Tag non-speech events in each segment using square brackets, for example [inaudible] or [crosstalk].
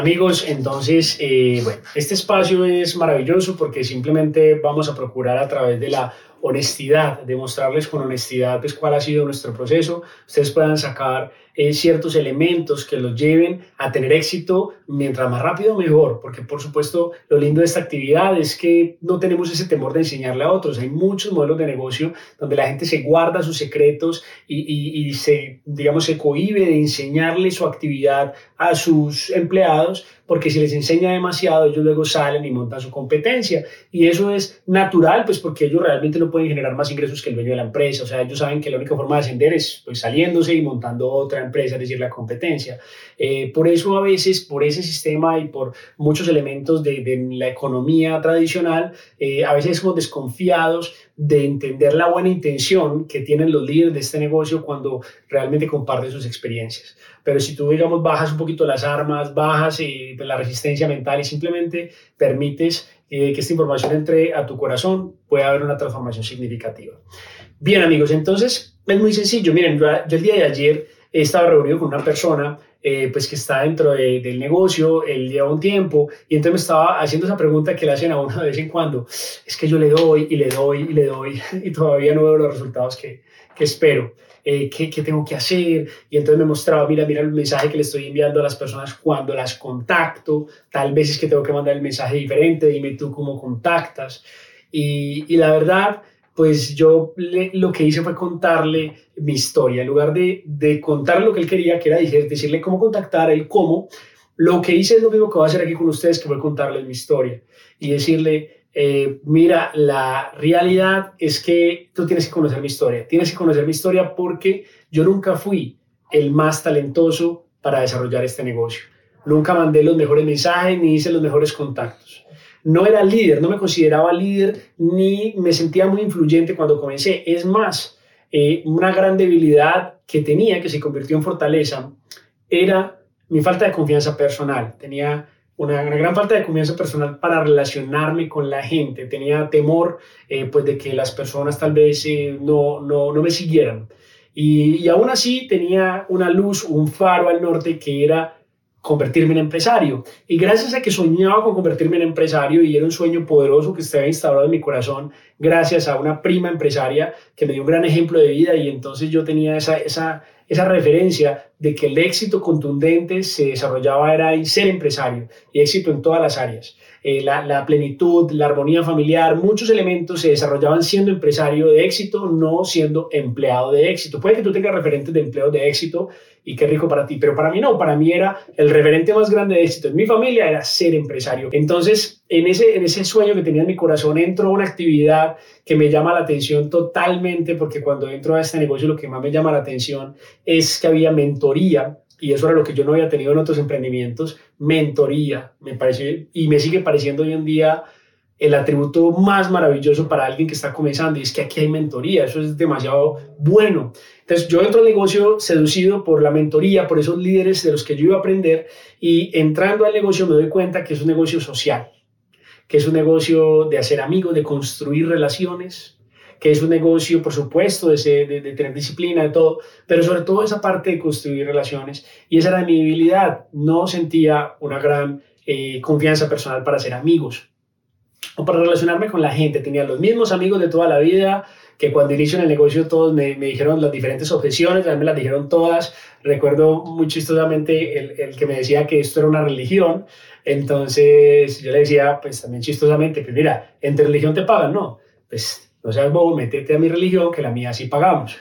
Amigos, entonces, eh, bueno, este espacio es maravilloso porque simplemente vamos a procurar a través de la honestidad, demostrarles con honestidad pues, cuál ha sido nuestro proceso, ustedes puedan sacar eh, ciertos elementos que los lleven a tener éxito mientras más rápido mejor, porque por supuesto lo lindo de esta actividad es que no tenemos ese temor de enseñarle a otros, hay muchos modelos de negocio donde la gente se guarda sus secretos y, y se, digamos, se cohíbe de enseñarle su actividad a sus empleados porque si les enseña demasiado, ellos luego salen y montan su competencia. Y eso es natural, pues porque ellos realmente no pueden generar más ingresos que el dueño de la empresa. O sea, ellos saben que la única forma de ascender es pues, saliéndose y montando otra empresa, es decir, la competencia. Eh, por eso a veces, por ese sistema y por muchos elementos de, de la economía tradicional, eh, a veces somos desconfiados de entender la buena intención que tienen los líderes de este negocio cuando realmente comparten sus experiencias. Pero si tú, digamos, bajas un poquito las armas, bajas y, pues, la resistencia mental y simplemente permites eh, que esta información entre a tu corazón, puede haber una transformación significativa. Bien, amigos, entonces es muy sencillo. Miren, yo, el día de ayer estaba reunido con una persona eh, pues que está dentro del negocio, él lleva un tiempo y entonces me estaba haciendo esa pregunta que le hacen a uno de vez en cuando, es que yo le doy y le doy y le doy [laughs] y todavía no veo los resultados que, que espero. Eh, ¿qué, ¿qué, tengo que hacer? Y entonces me mostraba, mira, mira el mensaje que le estoy enviando a las personas cuando las contacto, tal vez es que tengo que mandar el mensaje diferente, dime tú cómo contactas. Y, y la verdad, pues yo lo que hice fue contarle mi historia. En lugar de, de contarle lo que él quería, que era decirle cómo contactar, el cómo, lo que hice es lo mismo que voy a hacer aquí con ustedes, que voy a contarle mi historia y decirle, eh, mira, la realidad es que tú tienes que conocer mi historia. Tienes que conocer mi historia porque yo nunca fui el más talentoso para desarrollar este negocio. Nunca mandé los mejores mensajes ni hice los mejores contactos no era líder, no me consideraba líder ni me sentía muy influyente cuando comencé. Es más, eh, una gran debilidad que tenía, que se convirtió en fortaleza, era mi falta de confianza personal. Tenía una, gran falta de confianza personal para relacionarme con la gente. Tenía temor eh, pues de que las personas tal vez eh, no, no, no, me siguieran. Y, y aún así tenía una luz, un faro al norte que era convertirme en empresario. Y gracias a que soñaba con convertirme en empresario y era un sueño poderoso que estaba instalado en mi corazón, gracias a una prima empresaria que me dio un gran ejemplo de vida y entonces yo tenía esa, esa, esa referencia de que el éxito contundente se desarrollaba era ser empresario y éxito en todas las áreas. Eh, la, plenitud, la armonía familiar, muchos elementos se desarrollaban siendo empresario de éxito, no siendo empleado de éxito. Puede que tú tengas referentes de empleo de éxito y qué rico para ti, pero para mí no, para mí era el referente más grande de éxito en mi familia era ser empresario. Entonces, en ese, en ese sueño que tenía en mi corazón, entro a una actividad que me llama la atención totalmente, porque cuando entro a este negocio lo que más me llama la atención es que había y eso era lo que yo no había tenido en otros emprendimientos, mentoría, me parece, y me sigue pareciendo hoy en día el atributo más maravilloso para alguien que está comenzando, y es que aquí hay mentoría, eso es demasiado bueno. Entonces yo entro al negocio seducido por la mentoría, por esos líderes de los que yo iba a aprender, y entrando al negocio me doy cuenta que es un negocio social, que es un negocio de hacer amigos, de construir relaciones, que es un negocio, por supuesto, de, de, tener disciplina, de todo, pero sobre todo esa parte de construir relaciones. Y esa era mi debilidad. No sentía una gran eh, confianza personal para ser amigos o para relacionarme con la gente. Tenía los mismos amigos de toda la vida, que cuando inicio en el negocio todos me, me dijeron las diferentes objeciones, me las dijeron todas. Recuerdo muy chistosamente el, el, que me decía que esto era una religión. Entonces yo le decía, pues también chistosamente, pues mira, entre religión te pagan, ¿no? Pues no seas bobo, métete a mi religión, que la mía sí pagamos.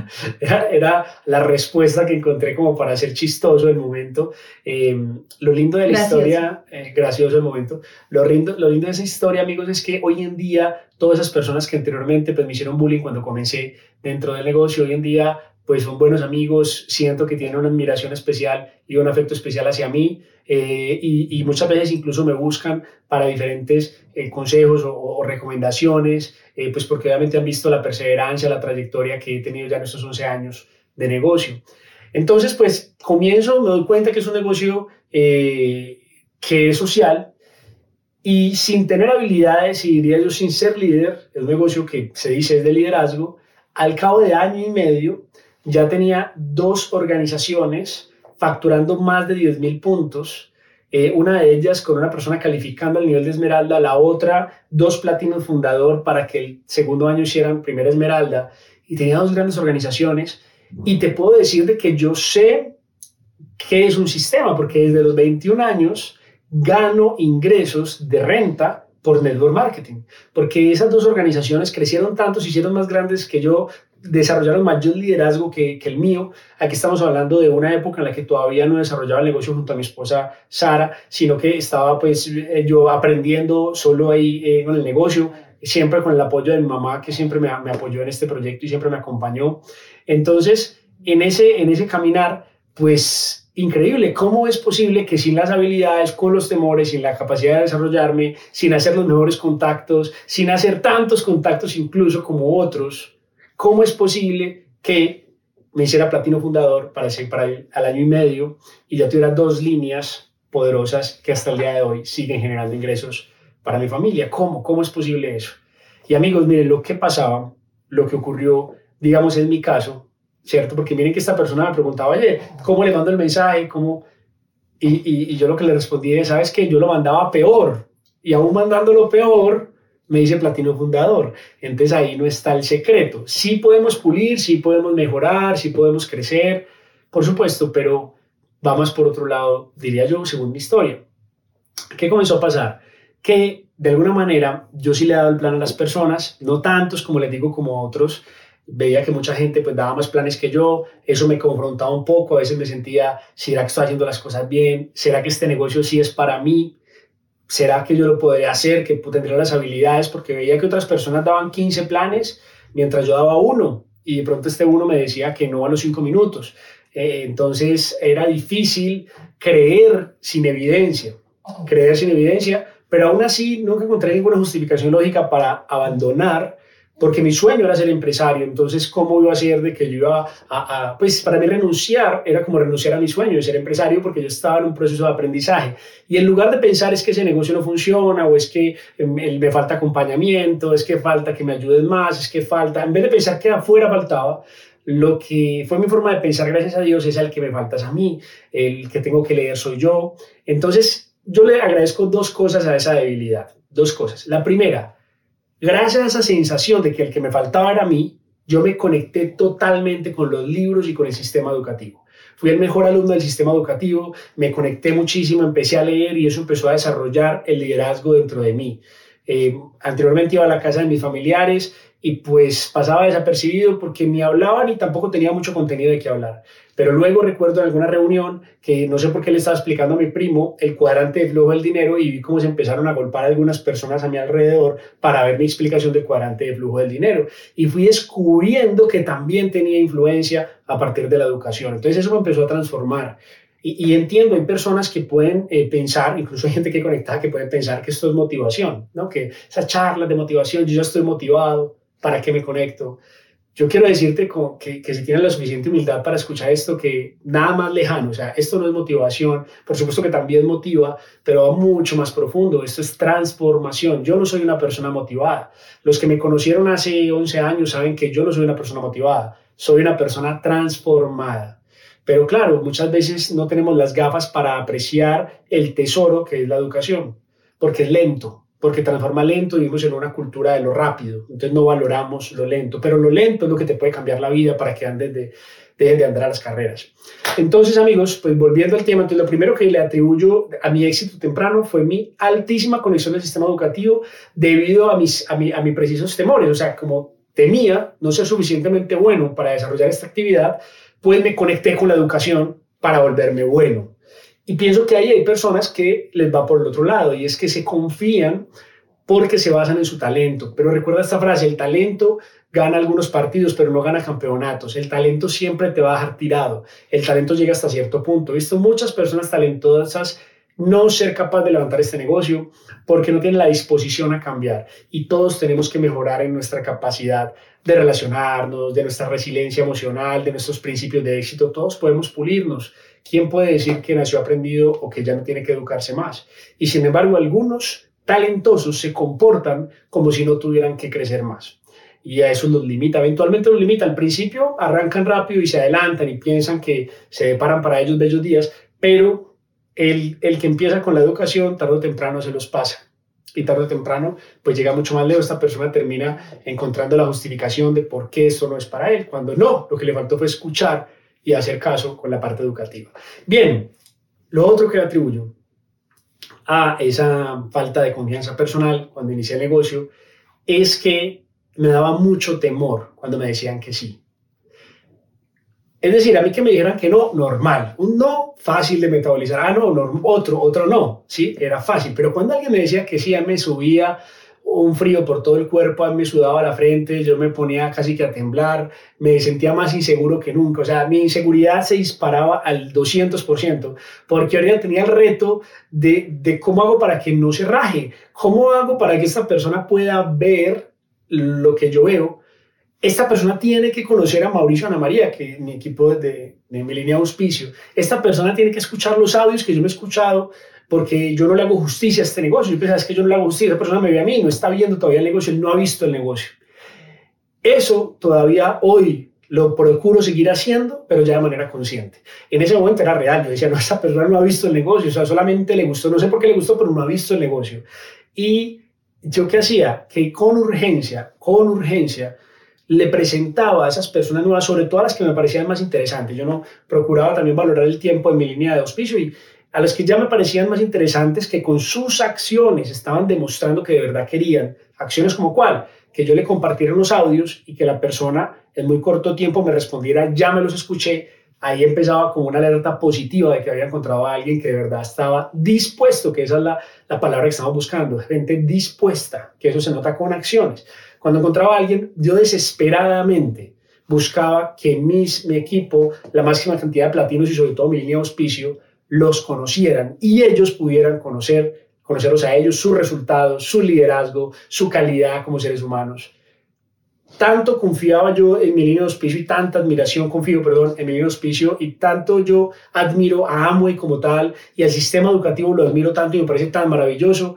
[laughs] era, la respuesta que encontré como para ser chistoso el momento. Em, lo lindo de la historia, eh, gracioso el momento, lo lindo, lo lindo de esa historia, amigos, es que hoy en día todas esas personas que anteriormente pues, me hicieron bullying cuando comencé dentro del negocio, hoy en día pues son buenos amigos, siento que tienen una admiración especial y un afecto especial hacia mí eh, y, muchas veces incluso me buscan para diferentes eh, consejos o, recomendaciones, eh, pues porque obviamente han visto la perseverancia, la trayectoria que he tenido ya en estos 11 años de negocio. Entonces, pues comienzo, me doy cuenta que es un negocio que es social y sin tener habilidades, y diría yo sin ser líder, es un negocio que se dice es de liderazgo, al cabo de año y medio ya tenía dos organizaciones facturando más de 10 mil puntos. Eh, una de ellas con una persona calificando al nivel de esmeralda, la otra dos platinos fundador para que el segundo año hicieran primera esmeralda. Y tenía dos grandes organizaciones. Y te puedo decir de que yo sé qué es un sistema porque desde los 21 años gano ingresos de renta por network marketing, porque esas dos organizaciones crecieron tanto, se hicieron más grandes que yo, desarrollaron mayor liderazgo que, el mío. Aquí estamos hablando de una época en la que todavía no desarrollaba el negocio junto a mi esposa Sara, sino que estaba pues eh, yo aprendiendo solo ahí eh, con el negocio, siempre con el apoyo de mi mamá que siempre me, me, apoyó en este proyecto y siempre me acompañó. Entonces, en ese, en ese caminar, pues increíble. ¿Cómo es posible que sin las habilidades, con los temores, sin la capacidad de desarrollarme, sin hacer los mejores contactos, sin hacer tantos contactos incluso como otros, cómo es posible que me hiciera platino fundador para, para el, al año y medio y ya tuviera dos líneas poderosas que hasta el día de hoy siguen generando ingresos para mi familia? ¿Cómo? ¿Cómo es posible eso? Y amigos, miren, lo que pasaba, lo que ocurrió, digamos en mi caso, ¿cierto? Porque miren que esta persona me preguntaba, oye, ¿cómo le mando el mensaje? ¿Cómo? Y, y, yo lo que le respondí es, ¿sabes qué? Yo lo mandaba peor. Y aún mandándolo peor, me dice Platino Fundador. Entonces ahí no está el secreto. Sí podemos pulir, sí podemos mejorar, sí podemos crecer, por supuesto, pero vamos por otro lado, diría yo, según mi historia. ¿Qué comenzó a pasar? Que de alguna manera yo sí le he dado el plan a las personas, no tantos como les digo como otros, veía que mucha gente pues daba más planes que yo, eso me confrontaba un poco, a veces me sentía, ¿será que estoy haciendo las cosas bien? ¿Será que este negocio sí es para mí? ¿Será que yo lo podría hacer? ¿Que tendría las habilidades? Porque veía que otras personas daban 15 planes mientras yo daba uno y de pronto este uno me decía que no a los 5 minutos. Eh, entonces era difícil creer sin evidencia, creer sin evidencia, pero aún así nunca encontré ninguna justificación lógica para abandonar porque mi sueño era ser empresario, entonces ¿cómo iba a ser de que yo iba a, pues para mí renunciar era como renunciar a mi sueño de ser empresario porque yo estaba en un proceso de aprendizaje y en lugar de pensar es que ese negocio no funciona o es que em, me falta acompañamiento, es que falta que me ayuden más, es que falta, en vez de pensar que afuera faltaba, lo que fue mi forma de pensar, gracias a Dios, es el que me faltas a mí, el que tengo que leer soy yo. Entonces, yo le agradezco dos cosas a esa debilidad, dos cosas. La primera, Gracias a esa sensación de que el que me faltaba era mí, yo me conecté totalmente con los libros y con el sistema educativo. Fui el mejor alumno del sistema educativo, me conecté muchísimo, empecé a leer y eso empezó a desarrollar el liderazgo dentro de mí. Eh, anteriormente iba a la casa de mis familiares y pues pasaba desapercibido porque ni hablaba ni tampoco tenía mucho contenido de qué hablar. Pero luego recuerdo en alguna reunión que no sé por qué le estaba explicando a mi primo el cuadrante de flujo del dinero y vi cómo se empezaron a golpear algunas personas a mi alrededor para ver mi explicación del cuadrante de flujo del dinero. Y fui descubriendo que también tenía influencia a partir de la educación. Entonces eso me empezó a transformar. Y, entiendo, hay personas que pueden eh, pensar, incluso hay gente que conecta que puede pensar que esto es motivación, ¿no? que esas charlas de motivación, yo ya estoy motivado, ¿para qué me conecto? Yo quiero decirte que, que, si tienes la suficiente humildad para escuchar esto, que nada más lejano, o sea, esto no es motivación, por supuesto que también motiva, pero va mucho más profundo, esto es transformación. Yo no soy una persona motivada. Los que me conocieron hace 11 años saben que yo no soy una persona motivada, soy una persona transformada. Pero claro, muchas veces no tenemos las gafas para apreciar el tesoro que es la educación, porque es lento, porque transforma lento y vivimos en una cultura de lo rápido, entonces no valoramos lo lento, pero lo lento es lo que te puede cambiar la vida para que andes de, dejen de andar a las carreras. Entonces, amigos, pues volviendo al tema, entonces lo primero que le atribuyo a mi éxito temprano fue mi altísima conexión al sistema educativo debido a mis, a, mi, a mis precisos temores, o sea, como temía no ser suficientemente bueno para desarrollar esta actividad, pues me conecté con la educación para volverme bueno. Y pienso que ahí hay personas que les va por el otro lado y es que se confían porque se basan en su talento. Pero recuerda esta frase, el talento gana algunos partidos, pero no gana campeonatos. El talento siempre te va a dejar tirado. El talento llega hasta cierto punto. He visto muchas personas talentosas no ser capaz de levantar este negocio porque no tienen la disposición a cambiar. Y todos tenemos que mejorar en nuestra capacidad de relacionarnos, de nuestra resiliencia emocional, de nuestros principios de éxito. Todos podemos pulirnos ¿quién puede decir que nació aprendido o que ya no tiene que educarse más? Y sin embargo, algunos talentosos se comportan como si no tuvieran que crecer más. Y a eso los limita, eventualmente los limita. Al principio arrancan rápido y se adelantan y piensan que se deparan para ellos bellos días, pero el, el que empieza con la educación, tarde o temprano se los pasa y tarde o temprano pues llega mucho más lejos, esta persona termina encontrando la justificación de por qué esto no es para él, cuando no, lo que le faltó fue escuchar y hacer caso con la parte educativa. Bien, lo otro que le atribuyo a esa falta de confianza personal cuando inicié el negocio es que me daba mucho temor cuando me decían que sí. Es decir, a mí que me dijeran que no, normal. Un no fácil de metabolizar. Ah, no, otro, otro no. Sí, era fácil. Pero cuando alguien me decía que sí, a me subía un frío por todo el cuerpo, a mí me sudaba la frente, yo me ponía casi que a temblar, me sentía más inseguro que nunca. O sea, mi inseguridad se disparaba al 200%, porque ahora tenía el reto de, de cómo hago para que no se raje, cómo hago para que esta persona pueda ver lo que yo veo esta persona tiene que conocer a Mauricio Ana María, que mi equipo de, de, mi línea auspicio. Esta persona tiene que escuchar los audios que yo me he escuchado porque yo no le hago justicia a este negocio. Yo pensaba, es que yo no le hago justicia, esa persona me ve a mí, no está viendo todavía el negocio, no ha visto el negocio. Eso todavía hoy lo procuro seguir haciendo, pero ya de manera consciente. En ese momento era real, yo decía, no, esta persona no ha visto el negocio, o sea, solamente le gustó, no sé por qué le gustó, pero no ha visto el negocio. Y yo qué hacía? Que con urgencia, con urgencia, le presentaba a esas personas nuevas, sobre todo a las que me parecían más interesantes. Yo no procuraba también valorar el tiempo en mi línea de auspicio y a las que ya me parecían más interesantes, que con sus acciones estaban demostrando que de verdad querían. Acciones como cuál? Que yo le compartiera unos audios y que la persona en muy corto tiempo me respondiera, ya me los escuché. Ahí empezaba como una alerta positiva de que había encontrado a alguien que de verdad estaba dispuesto, que esa es la, la palabra que estamos buscando, gente dispuesta, que eso se nota con acciones. Cuando encontraba a alguien, yo desesperadamente buscaba que mi equipo, la máxima cantidad de platinos y sobre todo mi línea de auspicio, los conocieran y ellos pudieran conocer, conocerlos a ellos, sus resultados, su liderazgo, su calidad como seres humanos. Tanto confiaba yo en mi línea de auspicio y tanta admiración confío, perdón, en mi línea de auspicio y tanto yo admiro a Amway como tal y al sistema educativo lo admiro tanto y me parece tan maravilloso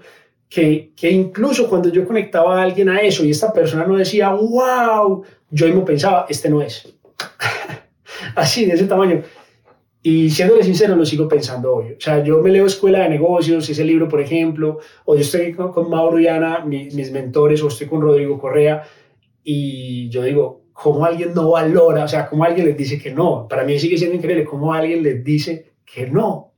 que, que, incluso cuando yo conectaba a alguien a eso y esta persona no decía, wow, yo mismo pensaba, este no es. [laughs] Así, de ese tamaño. Y siéndole sincero, lo sigo pensando hoy. O sea, yo me leo Escuela de Negocios, ese libro, por ejemplo, o yo estoy con, Mauro y Ana, mis mentores, o estoy con Rodrigo Correa, y yo digo, ¿cómo alguien no valora? O sea, ¿cómo alguien les dice que no? Para mí sigue siendo increíble, ¿cómo alguien les dice que no?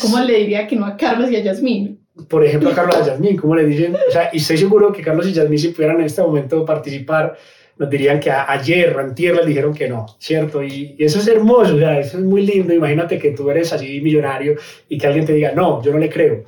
¿Cómo le diría que no a Carlos y a Yasmín? Por ejemplo, a Carlos y a Yasmín, ¿cómo le dicen? O sea, y estoy seguro que Carlos y Yasmín, si pudieran en este momento participar, nos dirían que ayer, antier, les dijeron que no, ¿cierto? Y, y, eso es hermoso, o sea, eso es muy lindo. Imagínate que tú eres así millonario y que alguien te diga, no, yo no le creo.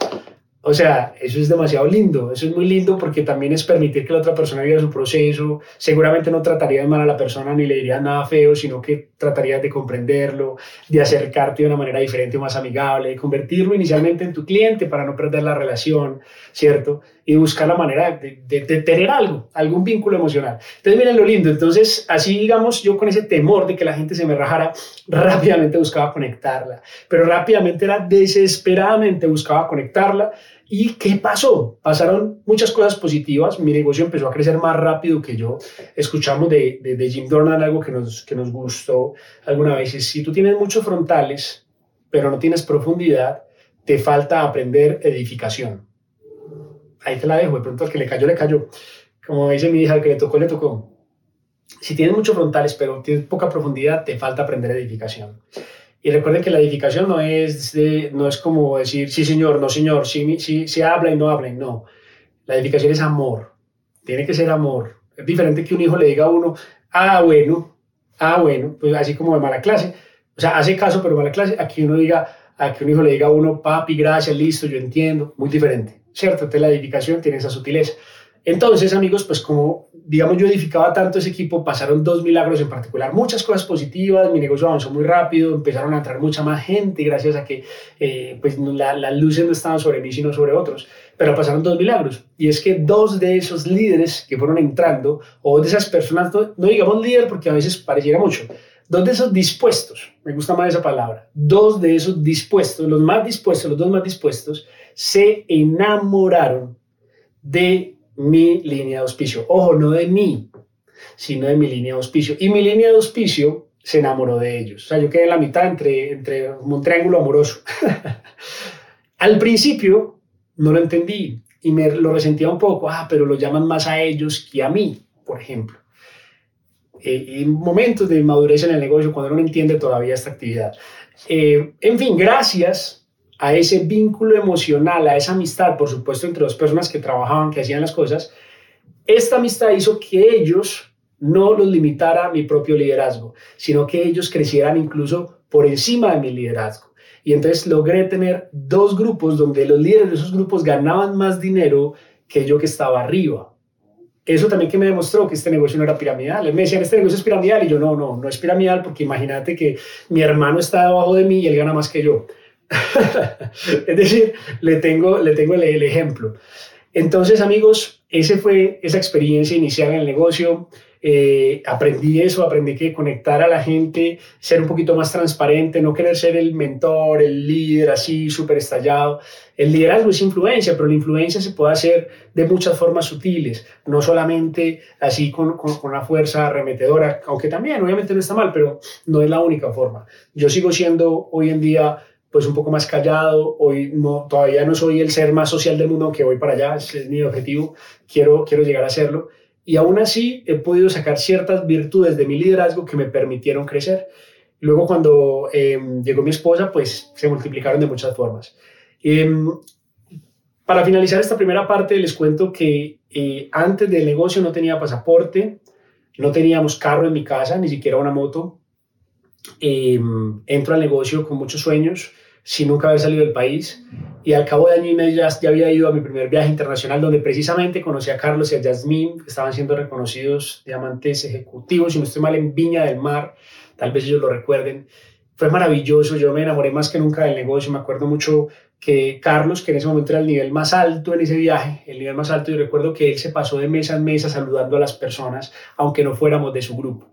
O sea, eso es demasiado lindo, eso es muy lindo porque también es permitir que la otra persona viva su proceso. Seguramente no trataría de mal a la persona ni le diría nada feo, sino que tratarías de comprenderlo, de acercarte de una manera diferente o más amigable, de convertirlo inicialmente en tu cliente para no perder la relación, ¿cierto? Y buscar la manera de, de, tener algo, algún vínculo emocional. Entonces, miren lo lindo. Entonces, así digamos, yo con ese temor de que la gente se me rajara, rápidamente buscaba conectarla, pero rápidamente era desesperadamente buscaba conectarla ¿Y qué pasó? Pasaron muchas cosas positivas. Mi negocio empezó a crecer más rápido que yo. Escuchamos de, de, Jim Dornan algo que nos, que nos gustó alguna vez. si tú tienes muchos frontales, pero no tienes profundidad, te falta aprender edificación. Ahí te la dejo. De pronto al que le cayó, le cayó. Como dice mi hija, al que le tocó, le tocó. Si tienes muchos frontales, pero tienes poca profundidad, te falta aprender edificación. Y recuerden que la edificación no es, no es como decir, sí señor, no señor, sí, sí, sí habla y no habla, no. La edificación es amor, tiene que ser amor. Es diferente que un hijo le diga a uno, ah, bueno, ah, bueno, pues así como de mala clase. O sea, hace caso, pero mala clase. Aquí uno diga, a que un hijo le diga a uno, papi, gracias, listo, yo entiendo. Muy diferente, ¿cierto? Entonces la edificación tiene esa sutileza. Entonces, amigos, pues como, digamos, yo edificaba tanto ese equipo, pasaron dos milagros en particular, muchas cosas positivas, mi negocio avanzó muy rápido, empezaron a entrar mucha más gente gracias a que, eh, pues, las luces no estaban sobre mí, sino sobre otros. Pero pasaron dos milagros, y es que dos de esos líderes que fueron entrando, o de esas personas, no, digamos líder porque a veces pareciera mucho, dos de esos dispuestos, me gusta más esa palabra, dos de esos dispuestos, los más dispuestos, los dos más dispuestos, se enamoraron de mi línea de auspicio. Ojo, no de mí, sino de mi línea de auspicio. Y mi línea de auspicio se enamoró de ellos. O sea, yo quedé en la mitad entre, entre un triángulo amoroso. [laughs] Al principio no lo entendí y me lo resentía un poco, ah, pero lo llaman más a ellos que a mí, por ejemplo. Eh, en momentos de madurez en el negocio, cuando uno no entiende todavía esta actividad. Eh, en fin, gracias a ese vínculo emocional, a esa amistad, por supuesto, entre dos personas que trabajaban, que hacían las cosas, esta amistad hizo que ellos no los limitara mi propio liderazgo, sino que ellos crecieran incluso por encima de mi liderazgo. Y entonces logré tener dos grupos donde los líderes de esos grupos ganaban más dinero que yo que estaba arriba. Eso también que me demostró que este negocio no era piramidal. me decían, este negocio es piramidal. Y yo, no, no, no es piramidal porque imagínate que mi hermano está debajo de mí y él gana más que yo. [laughs] es decir, le tengo, le tengo el, el ejemplo. Entonces, amigos, ese fue esa experiencia inicial en el negocio. Eh, aprendí eso, aprendí que conectar a la gente, ser un poquito más transparente, no querer ser el mentor, el líder así súper estallado. El liderazgo es influencia, pero la influencia se puede hacer de muchas formas sutiles, no solamente así con, con, con una fuerza arremetedora, aunque también obviamente no está mal, pero no es la única forma. Yo sigo siendo hoy en día pues un poco más callado, hoy no, todavía no soy el ser más social del mundo, aunque voy para allá, ese es mi objetivo, quiero, quiero llegar a serlo, y aún así he podido sacar ciertas virtudes de mi liderazgo que me permitieron crecer. Luego cuando em, llegó mi esposa, pues se multiplicaron de muchas formas. Em, para finalizar esta primera parte, les cuento que eh, antes del negocio no tenía pasaporte, no teníamos carro en mi casa, ni siquiera una moto. Em, entro al negocio con muchos sueños, sin nunca haber salido del país. Y al cabo de año y medio ya, había ido a mi primer viaje internacional, donde precisamente conocí a Carlos y a Yasmín, que estaban siendo reconocidos diamantes ejecutivos, si no estoy mal, en Viña del Mar. Tal vez ellos lo recuerden. Fue maravilloso, yo me enamoré más que nunca del negocio. Me acuerdo mucho que Carlos, que en ese momento era el nivel más alto en ese viaje, el nivel más alto, yo recuerdo que él se pasó de mesa en mesa saludando a las personas, aunque no fuéramos de su grupo.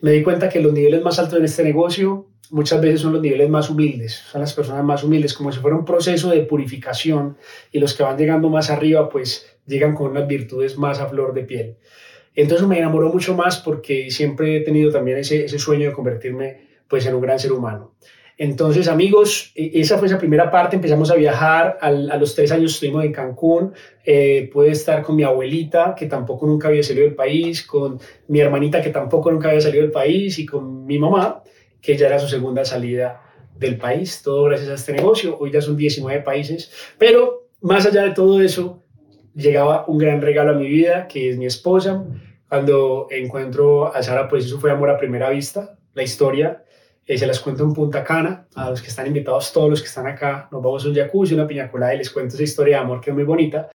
Me di cuenta que los niveles más altos en este negocio muchas veces son los niveles más humildes, son las personas más humildes, como si fuera un proceso de purificación y los que van llegando más arriba pues llegan con unas virtudes más a flor de piel. Entonces me enamoró mucho más porque siempre he tenido también ese, ese sueño de convertirme pues en un gran ser humano. Entonces, amigos, e, esa fue esa primera parte. Empezamos a viajar. a los tres años estuvimos en Cancún. Eh, pude estar con mi abuelita, que tampoco nunca había salido del país, con mi hermanita, que tampoco nunca había salido del país, y con mi mamá que ya era su segunda salida del país, todo gracias a este negocio. Hoy ya son 19 países, pero más allá de todo eso, llegaba un gran regalo a mi vida, que es mi esposa. Cuando encuentro a Sara, pues eso fue amor a primera vista, la historia. Eh, se las cuento en Punta Cana, a los que están invitados, todos los que están acá, nos vamos a un jacuzzi, una piña colada y les cuento esa historia de amor que es muy bonita.